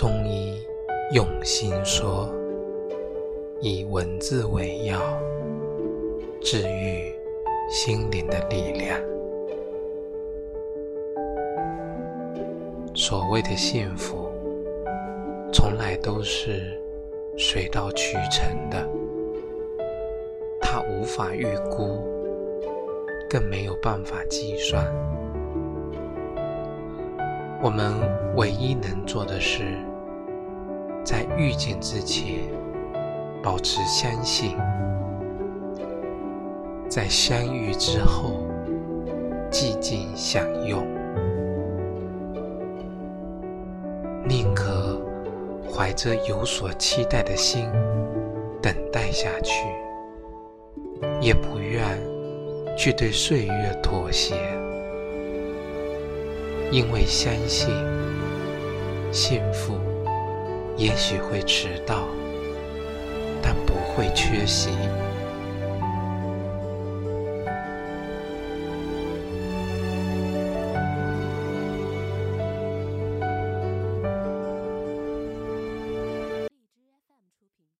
中医用心说，以文字为药，治愈心灵的力量。所谓的幸福，从来都是水到渠成的，它无法预估，更没有办法计算。我们唯一能做的是，在遇见之前保持相信，在相遇之后寂静享用，宁可怀着有所期待的心等待下去，也不愿去对岁月妥协。因为相信，幸福也许会迟到，但不会缺席。